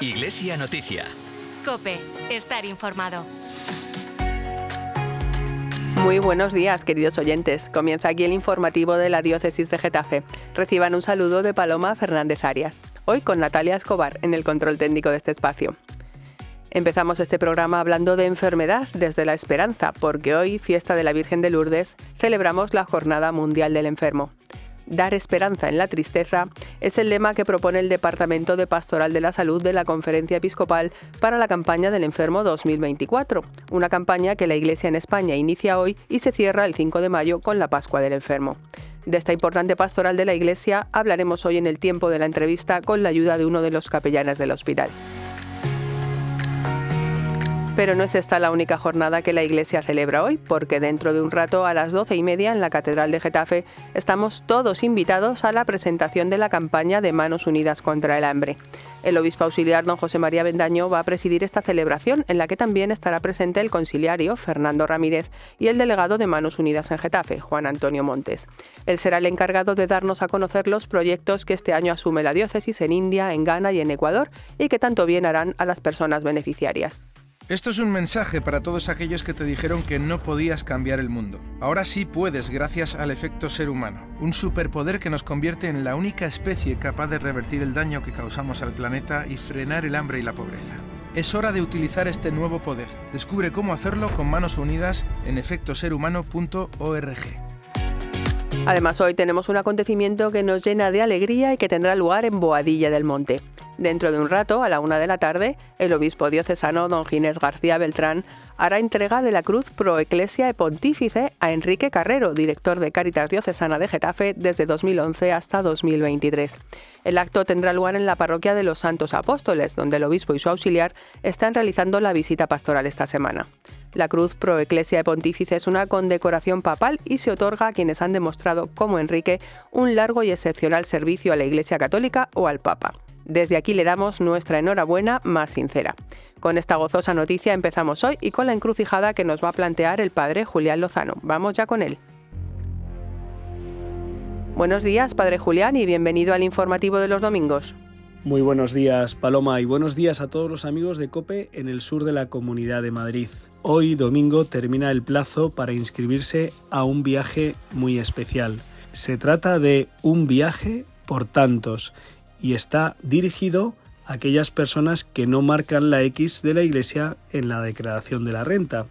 Iglesia Noticia. Cope, estar informado. Muy buenos días, queridos oyentes. Comienza aquí el informativo de la Diócesis de Getafe. Reciban un saludo de Paloma Fernández Arias. Hoy con Natalia Escobar en el control técnico de este espacio. Empezamos este programa hablando de enfermedad desde la esperanza, porque hoy, fiesta de la Virgen de Lourdes, celebramos la Jornada Mundial del Enfermo. Dar esperanza en la tristeza es el lema que propone el Departamento de Pastoral de la Salud de la Conferencia Episcopal para la campaña del enfermo 2024, una campaña que la Iglesia en España inicia hoy y se cierra el 5 de mayo con la Pascua del Enfermo. De esta importante pastoral de la Iglesia hablaremos hoy en el tiempo de la entrevista con la ayuda de uno de los capellanes del hospital. Pero no es esta la única jornada que la Iglesia celebra hoy, porque dentro de un rato a las doce y media en la Catedral de Getafe estamos todos invitados a la presentación de la campaña de Manos Unidas contra el Hambre. El obispo auxiliar don José María Bendaño va a presidir esta celebración, en la que también estará presente el conciliario Fernando Ramírez y el delegado de Manos Unidas en Getafe, Juan Antonio Montes. Él será el encargado de darnos a conocer los proyectos que este año asume la diócesis en India, en Ghana y en Ecuador y que tanto bien harán a las personas beneficiarias. Esto es un mensaje para todos aquellos que te dijeron que no podías cambiar el mundo. Ahora sí puedes gracias al efecto ser humano, un superpoder que nos convierte en la única especie capaz de revertir el daño que causamos al planeta y frenar el hambre y la pobreza. Es hora de utilizar este nuevo poder. Descubre cómo hacerlo con manos unidas en efectoserhumano.org. Además, hoy tenemos un acontecimiento que nos llena de alegría y que tendrá lugar en Boadilla del Monte. Dentro de un rato, a la una de la tarde, el obispo diocesano don Ginés García Beltrán hará entrega de la Cruz Pro Ecclesia e Pontífice a Enrique Carrero, director de Cáritas Diocesana de Getafe desde 2011 hasta 2023. El acto tendrá lugar en la parroquia de los Santos Apóstoles, donde el obispo y su auxiliar están realizando la visita pastoral esta semana. La Cruz Pro Ecclesia e Pontífice es una condecoración papal y se otorga a quienes han demostrado, como Enrique, un largo y excepcional servicio a la Iglesia Católica o al Papa. Desde aquí le damos nuestra enhorabuena más sincera. Con esta gozosa noticia empezamos hoy y con la encrucijada que nos va a plantear el padre Julián Lozano. Vamos ya con él. Buenos días, padre Julián, y bienvenido al informativo de los domingos. Muy buenos días, Paloma, y buenos días a todos los amigos de COPE en el sur de la Comunidad de Madrid. Hoy, domingo, termina el plazo para inscribirse a un viaje muy especial. Se trata de un viaje por tantos y está dirigido a aquellas personas que no marcan la X de la Iglesia en la declaración de la renta.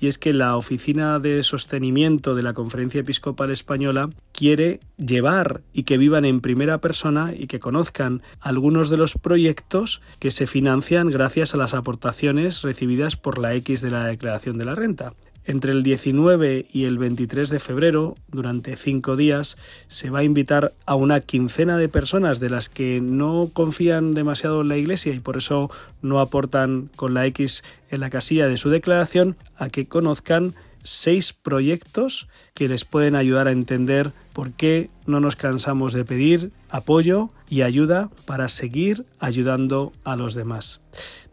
Y es que la Oficina de Sostenimiento de la Conferencia Episcopal Española quiere llevar y que vivan en primera persona y que conozcan algunos de los proyectos que se financian gracias a las aportaciones recibidas por la X de la declaración de la renta. Entre el 19 y el 23 de febrero, durante cinco días, se va a invitar a una quincena de personas de las que no confían demasiado en la Iglesia y por eso no aportan con la X en la casilla de su declaración a que conozcan seis proyectos que les pueden ayudar a entender por qué no nos cansamos de pedir apoyo y ayuda para seguir ayudando a los demás.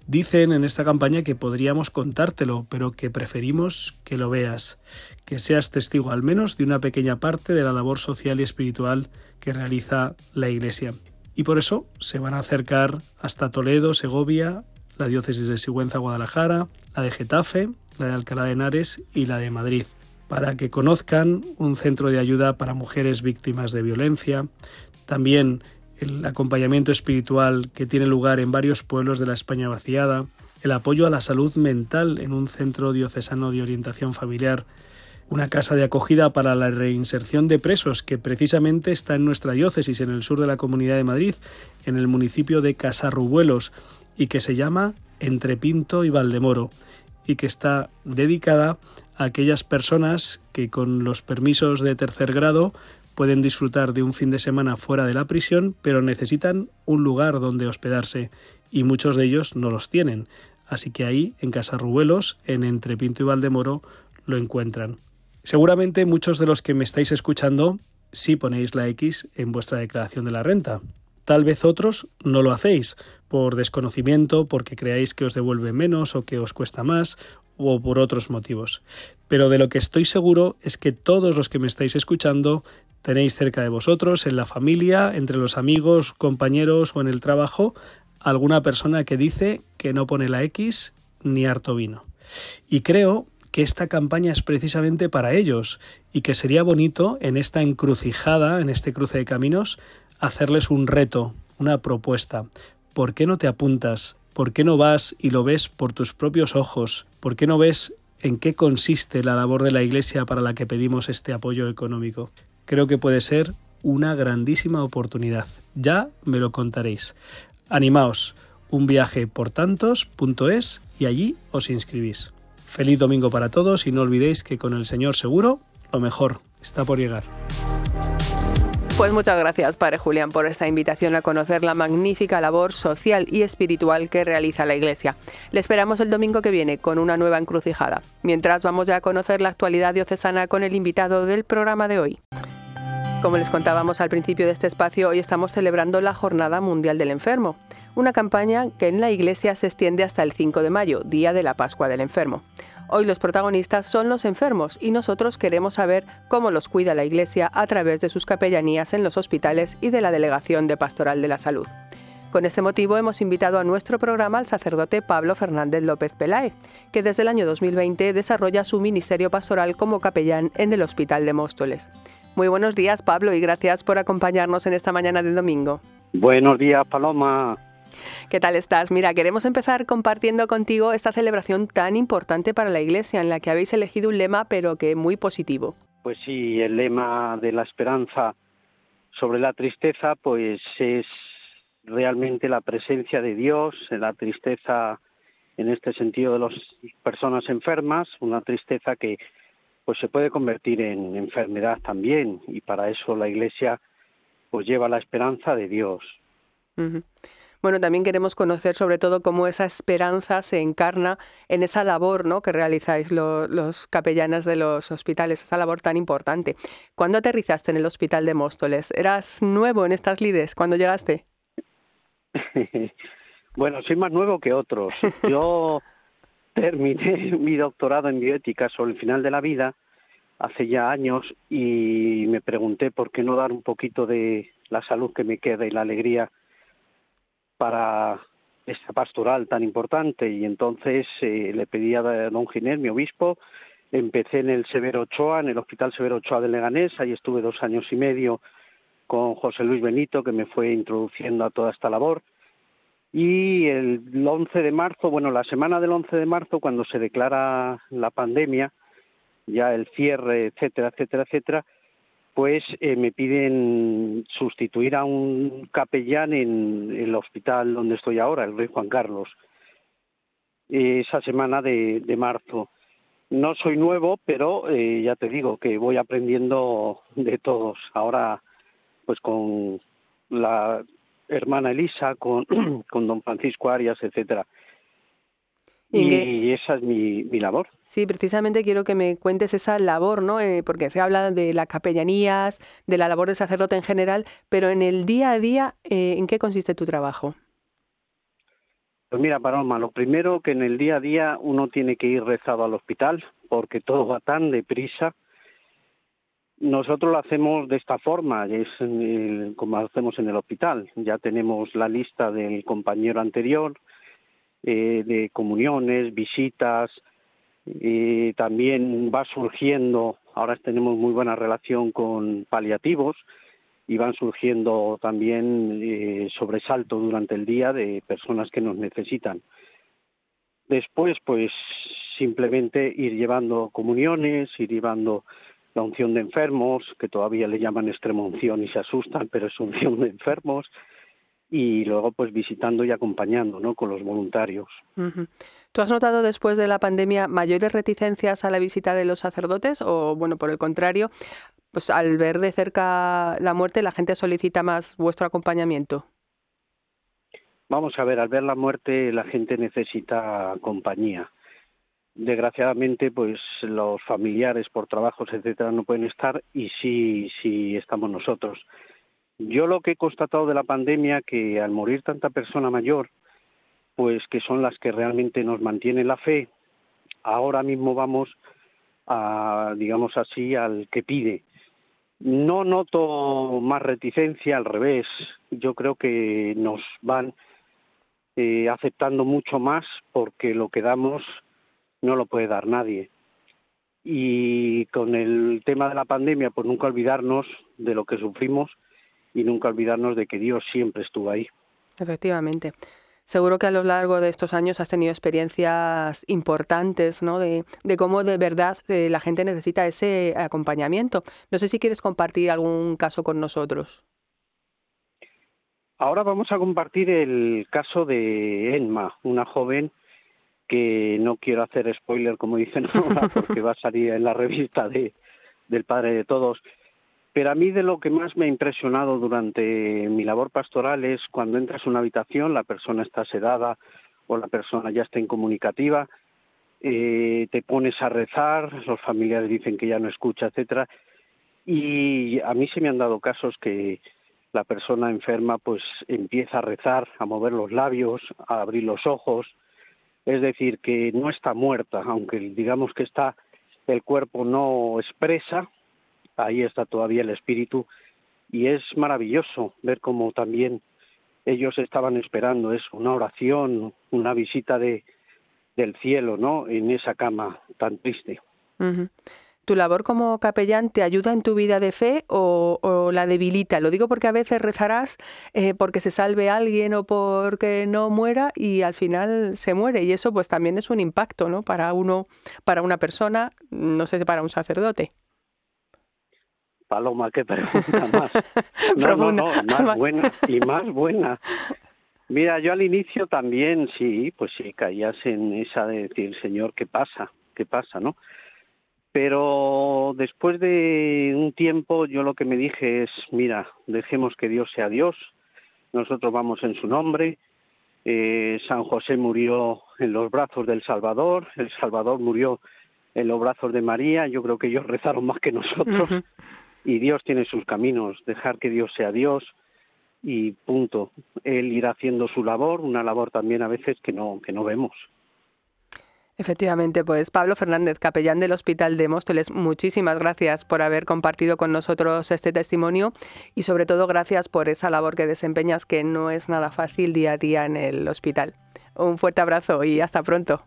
Dicen en esta campaña que podríamos contártelo, pero que preferimos que lo veas, que seas testigo al menos de una pequeña parte de la labor social y espiritual que realiza la Iglesia. Y por eso se van a acercar hasta Toledo, Segovia, la diócesis de Sigüenza, Guadalajara, la de Getafe, la de Alcalá de Henares y la de Madrid, para que conozcan un centro de ayuda para mujeres víctimas de violencia, también el acompañamiento espiritual que tiene lugar en varios pueblos de la España vaciada, el apoyo a la salud mental en un centro diocesano de orientación familiar, una casa de acogida para la reinserción de presos que precisamente está en nuestra diócesis, en el sur de la Comunidad de Madrid, en el municipio de Casarrubuelos, y que se llama Entre Pinto y Valdemoro, y que está dedicada a aquellas personas que con los permisos de tercer grado pueden disfrutar de un fin de semana fuera de la prisión, pero necesitan un lugar donde hospedarse y muchos de ellos no los tienen. Así que ahí, en Casarrubuelos, en Entre Pinto y Valdemoro, lo encuentran. Seguramente muchos de los que me estáis escuchando sí ponéis la X en vuestra declaración de la renta. Tal vez otros no lo hacéis por desconocimiento, porque creáis que os devuelve menos o que os cuesta más, o por otros motivos. Pero de lo que estoy seguro es que todos los que me estáis escuchando tenéis cerca de vosotros, en la familia, entre los amigos, compañeros o en el trabajo, alguna persona que dice que no pone la X ni harto vino. Y creo que esta campaña es precisamente para ellos y que sería bonito en esta encrucijada, en este cruce de caminos, hacerles un reto, una propuesta. ¿Por qué no te apuntas? ¿Por qué no vas y lo ves por tus propios ojos? ¿Por qué no ves en qué consiste la labor de la Iglesia para la que pedimos este apoyo económico? Creo que puede ser una grandísima oportunidad. Ya me lo contaréis. Animaos, un viaje por tantos.es y allí os inscribís. Feliz domingo para todos y no olvidéis que con el Señor seguro lo mejor está por llegar. Pues muchas gracias, Padre Julián, por esta invitación a conocer la magnífica labor social y espiritual que realiza la Iglesia. Le esperamos el domingo que viene con una nueva encrucijada. Mientras vamos ya a conocer la actualidad diocesana con el invitado del programa de hoy. Como les contábamos al principio de este espacio, hoy estamos celebrando la Jornada Mundial del Enfermo, una campaña que en la Iglesia se extiende hasta el 5 de mayo, día de la Pascua del Enfermo. Hoy los protagonistas son los enfermos y nosotros queremos saber cómo los cuida la Iglesia a través de sus capellanías en los hospitales y de la Delegación de Pastoral de la Salud. Con este motivo hemos invitado a nuestro programa al sacerdote Pablo Fernández López Pelae, que desde el año 2020 desarrolla su ministerio pastoral como capellán en el Hospital de Móstoles. Muy buenos días Pablo y gracias por acompañarnos en esta mañana de domingo. Buenos días Paloma. ¿Qué tal estás? Mira, queremos empezar compartiendo contigo esta celebración tan importante para la Iglesia, en la que habéis elegido un lema, pero que muy positivo. Pues sí, el lema de la esperanza sobre la tristeza, pues es realmente la presencia de Dios, la tristeza en este sentido de las personas enfermas, una tristeza que pues se puede convertir en enfermedad también y para eso la Iglesia pues lleva la esperanza de Dios. Bueno, también queremos conocer sobre todo cómo esa esperanza se encarna en esa labor ¿no? que realizáis los capellanas de los hospitales, esa labor tan importante. ¿Cuándo aterrizaste en el hospital de Móstoles? ¿Eras nuevo en estas lides cuando llegaste? bueno, soy más nuevo que otros. Yo terminé mi doctorado en bioética sobre el final de la vida hace ya años y me pregunté por qué no dar un poquito de la salud que me queda y la alegría para esta pastoral tan importante y entonces eh, le pedí a don Ginés, mi obispo, empecé en el Severo Ochoa, en el Hospital Severo Ochoa de Leganés, ahí estuve dos años y medio con José Luis Benito, que me fue introduciendo a toda esta labor. Y el 11 de marzo, bueno, la semana del 11 de marzo, cuando se declara la pandemia, ya el cierre, etcétera, etcétera, etcétera, pues eh, me piden sustituir a un capellán en, el hospital donde estoy ahora, el Rey Juan Carlos, esa semana de, marzo. No soy nuevo, pero eh, ya te digo que voy aprendiendo de todos. Ahora, pues con la hermana Elisa, con, con don Francisco Arias, etcétera. Y, esa es mi, mi, labor. Sí, precisamente quiero que me cuentes esa labor, ¿no? Eh, porque se habla de las capellanías, de la labor del sacerdote en general, pero en el día a día, eh, ¿en qué consiste tu trabajo? Pues mira, Paloma, lo primero que en el día a día uno tiene que ir rezado al hospital, porque todo va tan deprisa. Nosotros lo hacemos de esta forma, es como hacemos en el hospital. Ya tenemos la lista del compañero anterior, eh, de comuniones, visitas, y también va surgiendo, ahora tenemos muy buena relación con paliativos y van surgiendo también eh, sobresaltos durante el día de personas que nos necesitan. Después, pues simplemente ir llevando comuniones, ir llevando la unción de enfermos, que todavía le llaman extremunción y se asustan, pero es unción de enfermos, y luego pues visitando y acompañando ¿no? con los voluntarios. ¿Tú has notado después de la pandemia mayores reticencias a la visita de los sacerdotes o bueno, por el contrario, pues al ver de cerca la muerte la gente solicita más vuestro acompañamiento? Vamos a ver, al ver la muerte la gente necesita compañía. Desgraciadamente, pues los familiares por trabajos, etcétera, no pueden estar y sí, sí estamos nosotros yo lo que he constatado de la pandemia que al morir tanta persona mayor, pues que son las que realmente nos mantienen la fe, ahora mismo vamos a, digamos así, al que pide. No noto más reticencia, al revés. Yo creo que nos van eh, aceptando mucho más porque lo que damos no lo puede dar nadie. Y con el tema de la pandemia, pues nunca olvidarnos de lo que sufrimos y nunca olvidarnos de que Dios siempre estuvo ahí. Efectivamente. Seguro que a lo largo de estos años has tenido experiencias importantes, ¿no? De, cómo de verdad eh, la gente necesita ese acompañamiento. No sé si quieres compartir algún caso con nosotros. Ahora vamos a compartir el caso de Enma, una joven que no quiero hacer spoiler, como dicen ahora, porque va a salir en la revista de, del Padre de Todos. Pero a mí de lo que más me ha impresionado durante mi labor pastoral es cuando entras a una habitación, la persona está sedada o la persona ya está incomunicativa, eh, te pones a rezar, los familiares dicen que ya no escucha, etcétera. Y a mí se me han dado casos que la persona enferma pues empieza a rezar, a mover los labios, a abrir los ojos, es decir, que no está muerta, aunque digamos que está el cuerpo no expresa, ahí está todavía el espíritu y es maravilloso ver cómo también ellos estaban esperando eso, una oración, una visita de del cielo, ¿no? En esa cama tan triste. ¿Tu labor como capellán te ayuda en tu vida de fe o, la debilita? Lo digo porque a veces rezarás eh, porque se salve alguien o porque no muera y al final se muere y eso pues también es un impacto, ¿no? Para uno, para una persona, no sé si para un sacerdote. Paloma, qué pregunta más. No, no, más buena y más buena. Mira, yo al inicio también sí, pues sí, caías en esa de decir, Señor, ¿qué pasa? ¿Qué pasa, no? Pero después de un tiempo yo lo que me dije es, mira, dejemos que Dios sea Dios, nosotros vamos en su nombre, eh, San José murió en los brazos del Salvador, el Salvador murió en los brazos de María, yo creo que ellos rezaron más que nosotros, y Dios tiene sus caminos, dejar que Dios sea Dios y punto. Él irá haciendo su labor, una labor también a veces que no, que no vemos. Efectivamente, pues Pablo Fernández, capellán del Hospital de Móstoles, muchísimas gracias por haber compartido con nosotros este testimonio y sobre todo gracias por esa labor que desempeñas que no es nada fácil día a día en el hospital. Un fuerte abrazo y hasta pronto.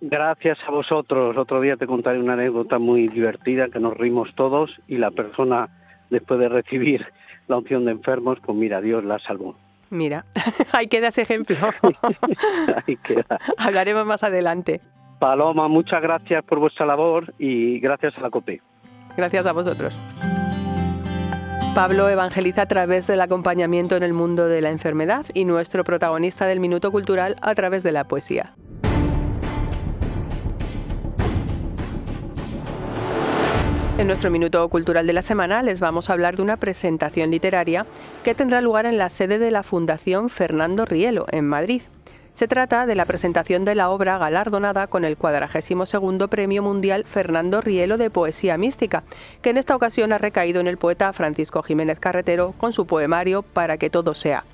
Gracias a vosotros. Otro día te contaré una anécdota muy divertida que nos rimos todos y la persona después de recibir la opción de enfermos, pues mira, Dios la salvó. Mira, ahí queda ese ejemplo. ahí queda. Hablaremos más adelante. Paloma, muchas gracias por vuestra labor y gracias a la COPE. Gracias a vosotros. Pablo evangeliza a través del acompañamiento en el mundo de la enfermedad y nuestro protagonista del Minuto Cultural a través de la poesía. En nuestro minuto cultural de la semana les vamos a hablar de una presentación literaria que tendrá lugar en la sede de la Fundación Fernando Rielo, en Madrid. Se trata de la presentación de la obra galardonada con el 42 Premio Mundial Fernando Rielo de Poesía Mística, que en esta ocasión ha recaído en el poeta Francisco Jiménez Carretero con su poemario Para que todo sea.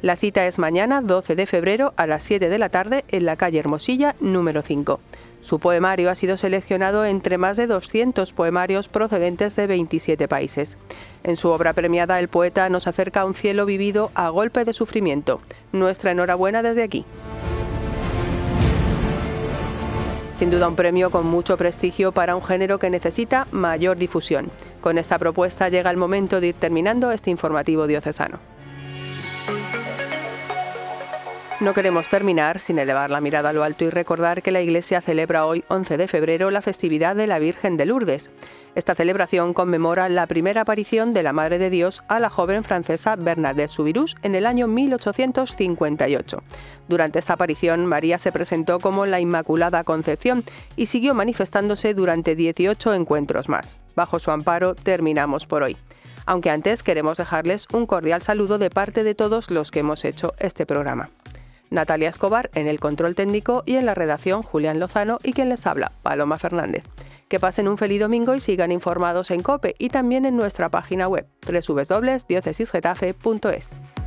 La cita es mañana 12 de febrero a las 7 de la tarde en la calle Hermosilla número 5. Su poemario ha sido seleccionado entre más de 200 poemarios procedentes de 27 países. En su obra premiada, el poeta nos acerca a un cielo vivido a golpe de sufrimiento. Nuestra enhorabuena desde aquí. Sin duda un premio con mucho prestigio para un género que necesita mayor difusión. Con esta propuesta llega el momento de ir terminando este informativo diocesano. No queremos terminar sin elevar la mirada a lo alto y recordar que la Iglesia celebra hoy, 11 de febrero, la festividad de la Virgen de Lourdes. Esta celebración conmemora la primera aparición de la Madre de Dios a la joven francesa Bernadette Soubirous en el año 1858. Durante esta aparición, María se presentó como la Inmaculada Concepción y siguió manifestándose durante 18 encuentros más. Bajo su amparo terminamos por hoy aunque antes queremos dejarles un cordial saludo de parte de todos los que hemos hecho este programa. Natalia Escobar en el control técnico y en la redacción Julián Lozano y quien les habla, Paloma Fernández. Que pasen un feliz domingo y sigan informados en COPE y también en nuestra página web www.diocesisgetafe.es.